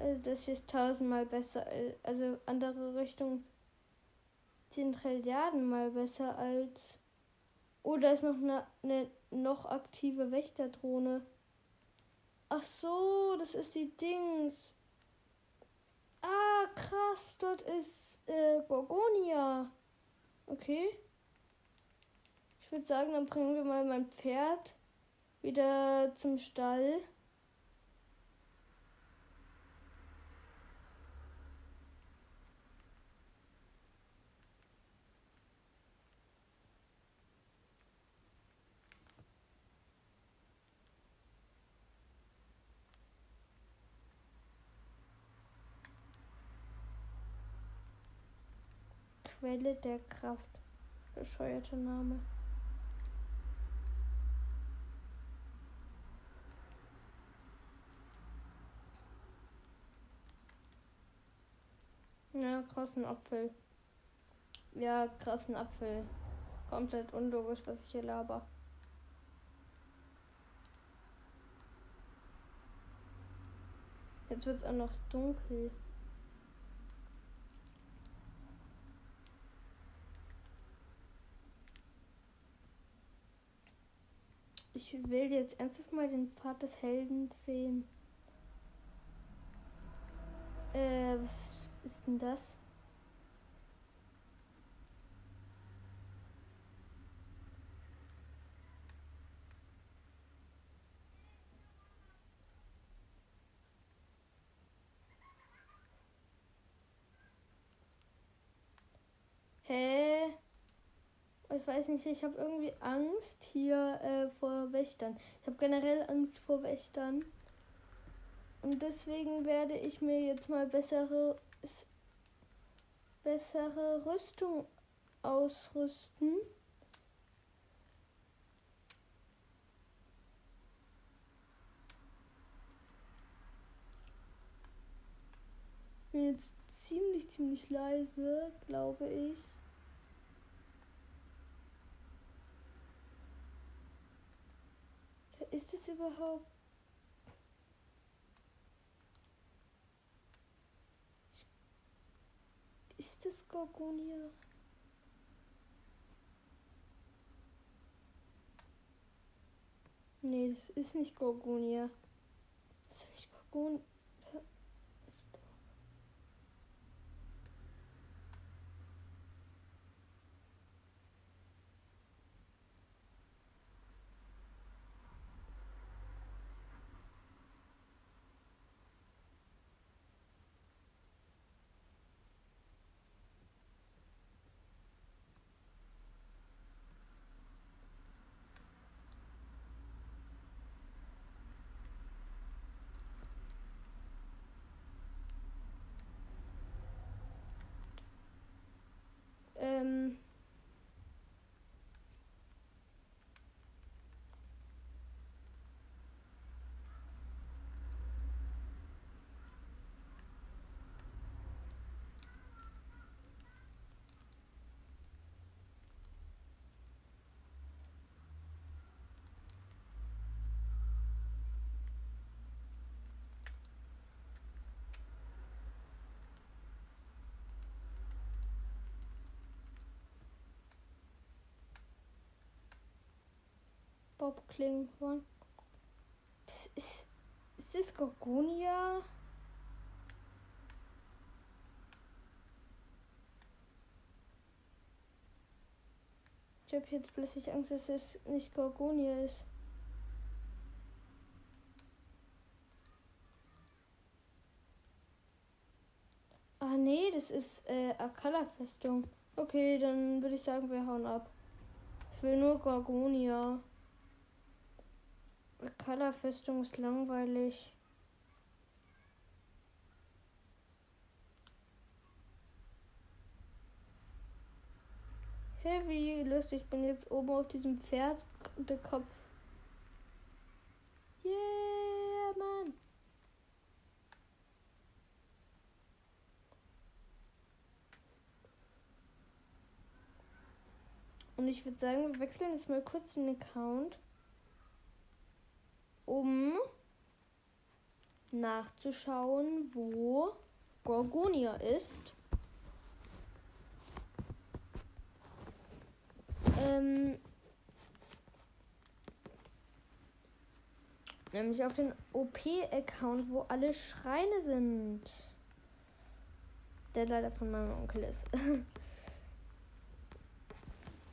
Also das ist tausendmal besser, also andere Richtung sind Trilliarden besser als. Oder oh, ist noch eine, eine noch aktive Wächterdrohne. Ach so, das ist die Dings. Ah, krass, dort ist äh, Gorgonia. Okay. Ich würde sagen, dann bringen wir mal mein Pferd wieder zum Stall. Quelle der Kraft. Bescheuerter Name. Ja, krassen Apfel. Ja, krassen Apfel. Komplett unlogisch, was ich hier laber. Jetzt wird es auch noch dunkel. Ich will jetzt ernsthaft mal den Pfad des Helden sehen. Äh, was ist denn das? Hä? Ich weiß nicht, ich habe irgendwie Angst hier äh, vor Wächtern. Ich habe generell Angst vor Wächtern. Und deswegen werde ich mir jetzt mal bessere, bessere Rüstung ausrüsten. Bin jetzt ziemlich, ziemlich leise, glaube ich. Ist es überhaupt? Ist das Gorgonia? Nee, das ist nicht Gorgonia. Das ist nicht Gorgonia. Ähm. Bob Klinghorn. Das ist. Ist das Gorgonia? Ich habe jetzt plötzlich Angst, dass es nicht Gorgonia ist. Ah nee, das ist äh, Akala-Festung. Okay, dann würde ich sagen, wir hauen ab. Ich will nur Gorgonia. Color-Festung ist langweilig. Hey, wie lustig. Ich bin jetzt oben auf diesem Pferd der Kopf. Yeah, Mann. Und ich würde sagen, wir wechseln jetzt mal kurz den Account um nachzuschauen, wo Gorgonia ist. Ähm, nämlich auf den OP-Account, wo alle Schreine sind. Der leider von meinem Onkel ist. [LAUGHS]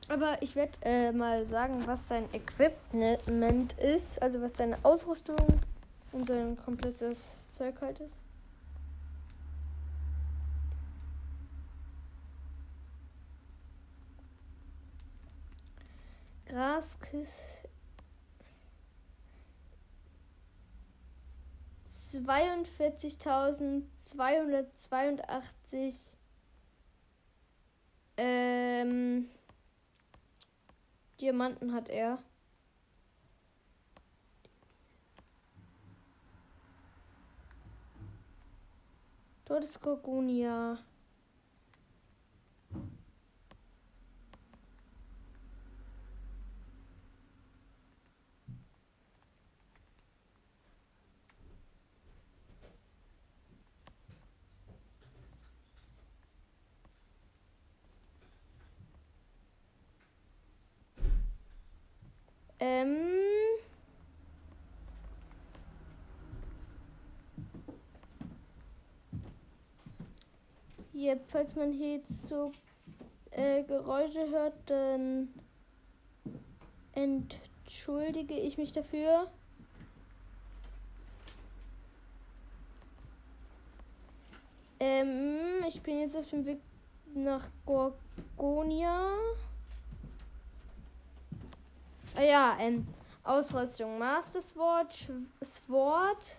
Aber ich werde äh, mal sagen, was sein Equipment ist, also was seine Ausrüstung und sein komplettes Zeug halt ist. Graskiste. 42.282 ähm Diamanten hat er. Todesgorgonia. Ähm. Hier, falls man hier jetzt so äh, Geräusche hört, dann entschuldige ich mich dafür. Ähm, ich bin jetzt auf dem Weg nach Gorgonia. Ah ja, ähm, Ausrüstung. Master Sword, Sword,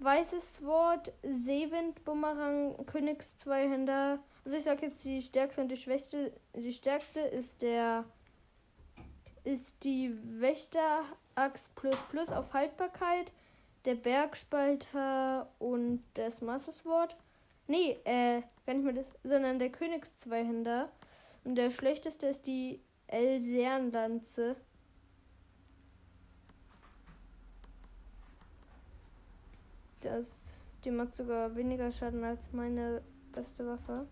weißes Sword, Seewind, Bumerang, Königs Zweihänder. Also ich sag jetzt die stärkste und die schwächste. Die stärkste ist der ist die Wächter Axt plus plus auf Haltbarkeit, der Bergspalter und das Master Sword. Nee, äh, gar nicht mehr das, sondern der Königs Zweihänder. Und der schlechteste ist die Elsäanlanze. Das, die macht sogar weniger Schaden als meine beste Waffe.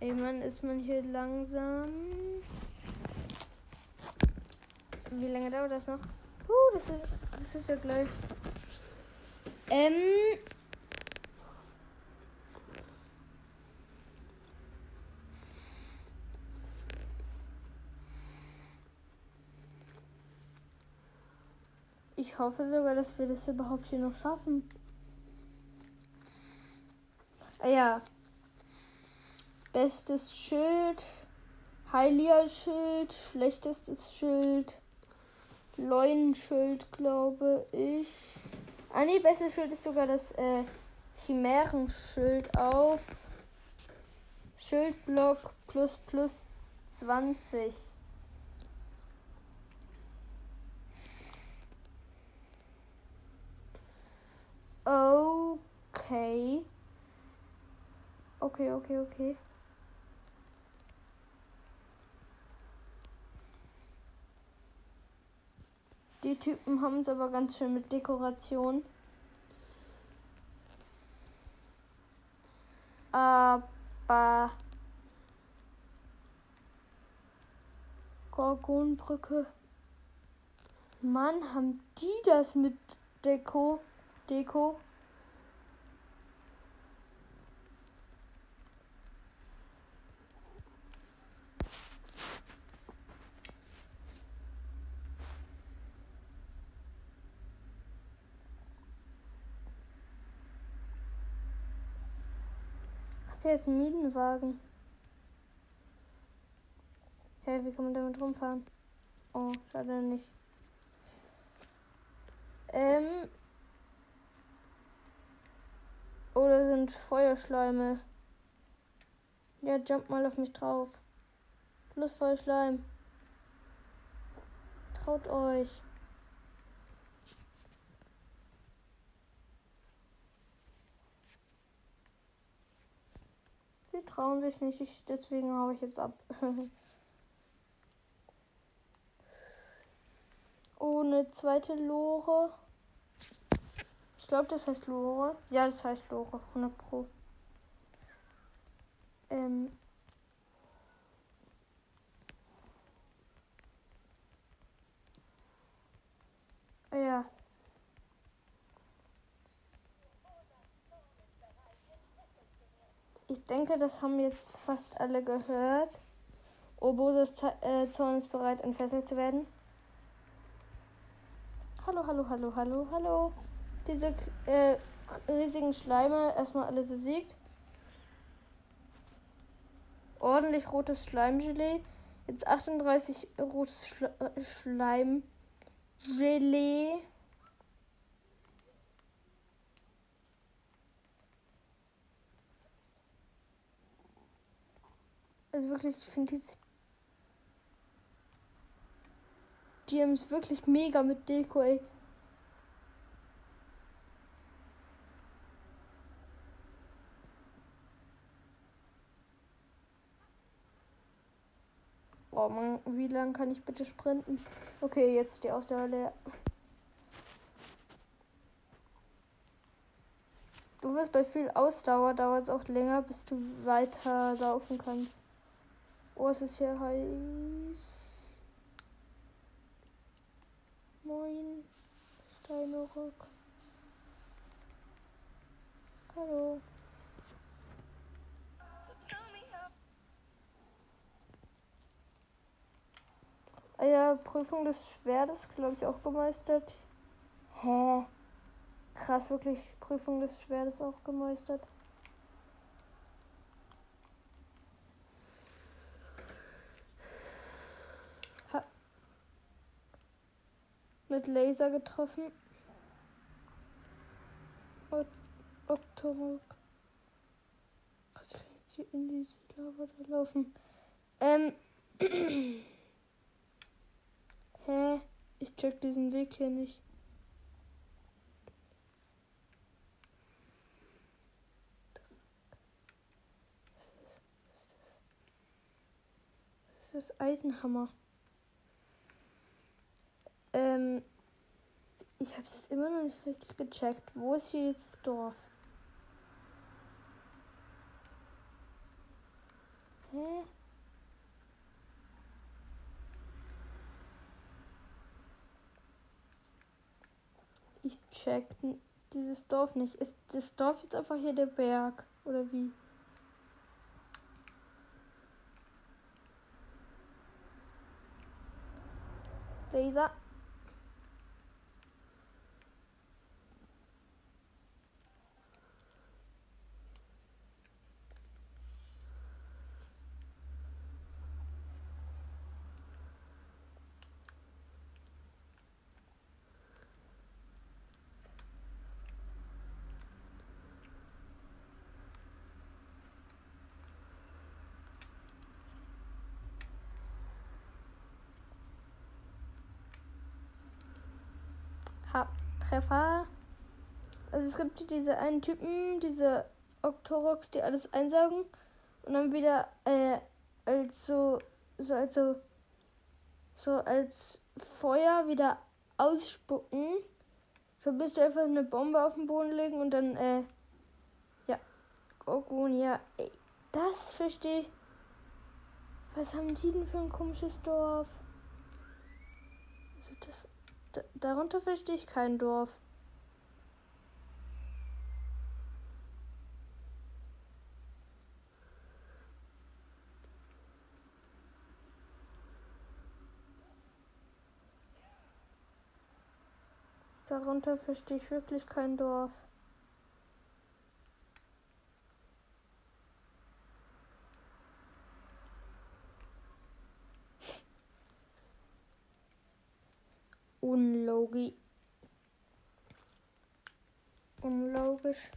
Ey Mann, ist man hier langsam. Wie lange dauert das noch? Uh, das ist, das ist ja gleich. Ähm, Ich hoffe sogar, dass wir das überhaupt hier noch schaffen. Ah ja. Bestes Schild. Heiliger Schild. Schlechtestes Schild. Leunenschild, glaube ich. Ah nee, bestes Schild ist sogar das äh, Chimärenschild auf Schildblock plus plus 20. Okay. Okay, okay, okay. Die Typen haben es aber ganz schön mit Dekoration. Aber Gorgonbrücke. Mann, haben die das mit Deko? Deko? der ist ein Mietenwagen. Hä, hey, wie kann man damit rumfahren? Oh, schade nicht. Ähm. Oder sind Feuerschleime? Ja, jump mal auf mich drauf. Los, Feuerschleim. Traut euch. Die trauen sich nicht, ich, deswegen habe ich jetzt ab. [LAUGHS] Ohne zweite Lore. Ich glaube, das heißt Lore. Ja, das heißt Lore. 100 Pro. Ähm. Ja. Ich denke, das haben jetzt fast alle gehört. Obosos äh, Zorn ist bereit, entfesselt zu werden. Hallo, hallo, hallo, hallo, hallo. Diese äh, riesigen Schleime erstmal alle besiegt. Ordentlich rotes Schleimgelee. Jetzt 38 rotes Schle äh, Schleimgelee. Also wirklich, ich finde diese. Die haben es wirklich mega mit Deko, ey. Man, wie lange kann ich bitte sprinten? Okay, jetzt die Ausdauer leer. Du wirst bei viel Ausdauer dauert es auch länger, bis du weiter laufen kannst. Oh, es ist hier heiß. Moin. Steinerock. Hallo. Ja, Prüfung des Schwertes, glaube ich, auch gemeistert. Hä? Krass, wirklich Prüfung des Schwertes auch gemeistert. mit Laser getroffen. Octorok. Krass, ich kann hier in diese Lava da laufen. Ähm. [CLEARS THROAT] Hä? Ich check diesen Weg hier nicht. Das ist Eisenhammer. Ähm, immer noch nicht richtig gecheckt. Wo ist hier jetzt das Dorf? Hä? Ich check dieses Dorf nicht. Ist das Dorf jetzt einfach hier der Berg? Oder wie? Laser. Treffer. Also es gibt diese einen Typen, diese Octoroks, die alles einsaugen und dann wieder äh, als so, so als so, so als Feuer wieder ausspucken. So bist du einfach eine Bombe auf den Boden legen und dann, äh, ja, Gorgonia, ey, das verstehe ich. Was haben die denn für ein komisches Dorf? Darunter verstehe ich kein Dorf. Darunter verstehe ich wirklich kein Dorf. Unlogi. Unlogisch.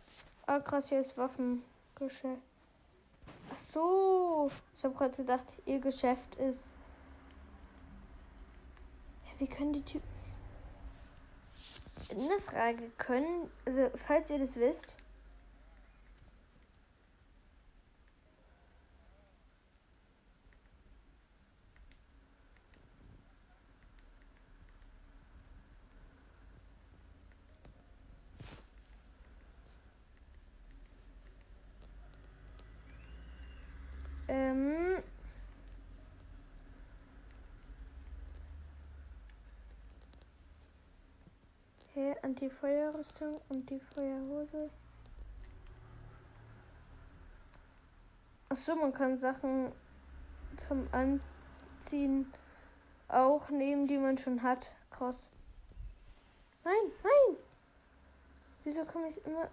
Ah, krass, hier ist Waffengeschäft. Ach so. Ich habe gerade gedacht, ihr Geschäft ist. Wie können die Typen. Eine Frage. Können. Also, falls ihr das wisst. Anti-Feuerrüstung und die Feuerhose. Achso, man kann Sachen zum Anziehen auch nehmen, die man schon hat. Krass. Nein, nein! Wieso komme ich immer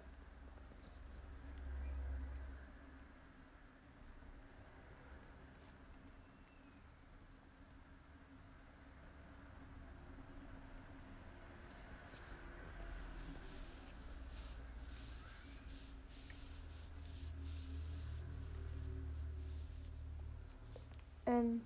Ähm.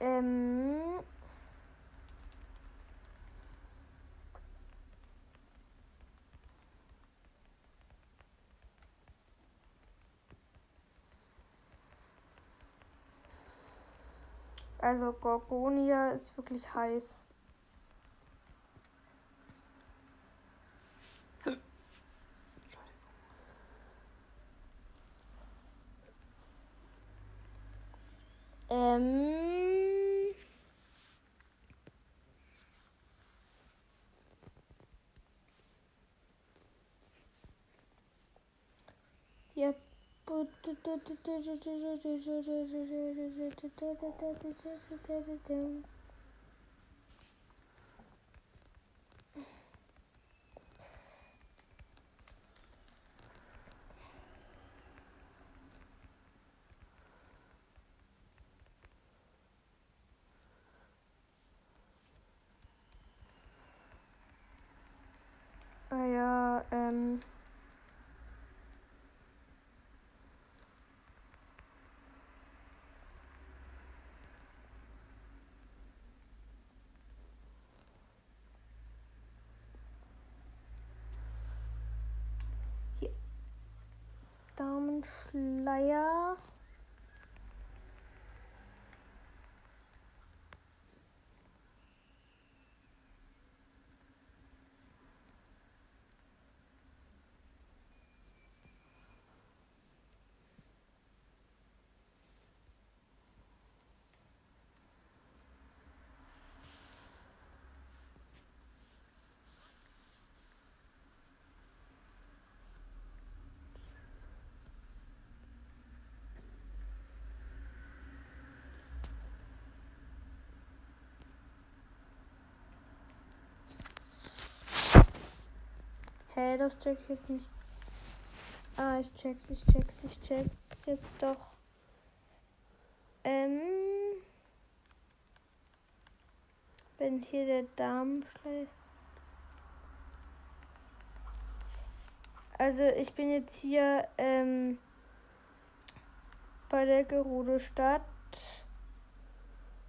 Ähm. Also Gorgonia ist wirklich heiß. ähm. Yep. Ah ja, ähm. Damenschleier. Hä, das check ich jetzt nicht. Ah, ich check's, ich check's, ich check's jetzt doch. Ähm. Wenn hier der Damenschleiß. Also ich bin jetzt hier ähm, bei der Gerude Stadt.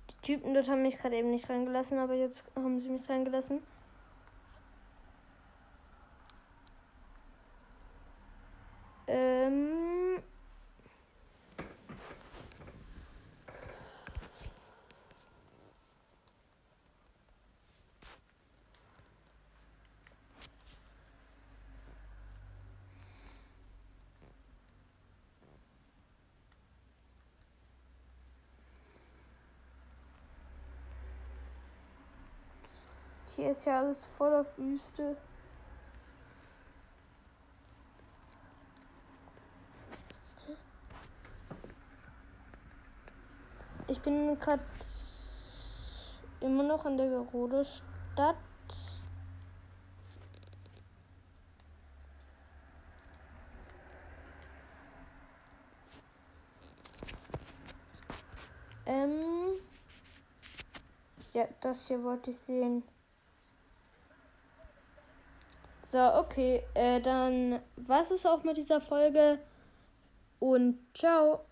Die Typen dort haben mich gerade eben nicht reingelassen, aber jetzt haben sie mich reingelassen. Hier ist ja alles voller Wüste. Ich bin gerade immer noch in der Gerode Stadt. Ähm ja, das hier wollte ich sehen. So, okay. Äh, dann was ist auch mit dieser Folge. Und ciao.